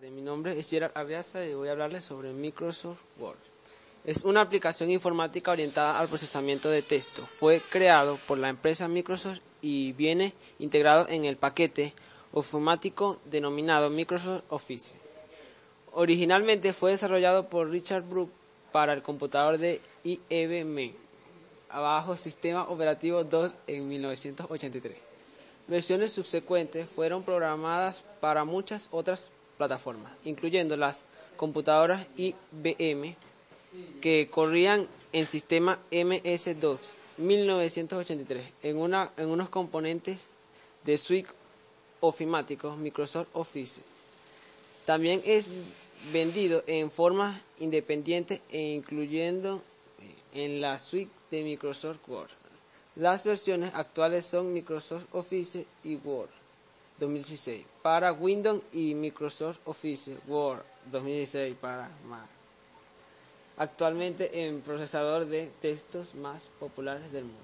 Mi nombre es Gerard Arriaza y voy a hablarles sobre Microsoft Word. Es una aplicación informática orientada al procesamiento de texto. Fue creado por la empresa Microsoft y viene integrado en el paquete informático denominado Microsoft Office. Originalmente fue desarrollado por Richard Brook para el computador de IBM, abajo Sistema Operativo 2 en 1983. Versiones subsecuentes fueron programadas para muchas otras plataformas, incluyendo las computadoras IBM que corrían en sistema MS2 1983 en, una, en unos componentes de suite ofimáticos Microsoft Office. También es vendido en forma independiente e incluyendo en la suite de Microsoft Word. Las versiones actuales son Microsoft Office y Word 2016 para Windows y Microsoft Office Word 2016 para Mac. Actualmente en procesador de textos más populares del mundo.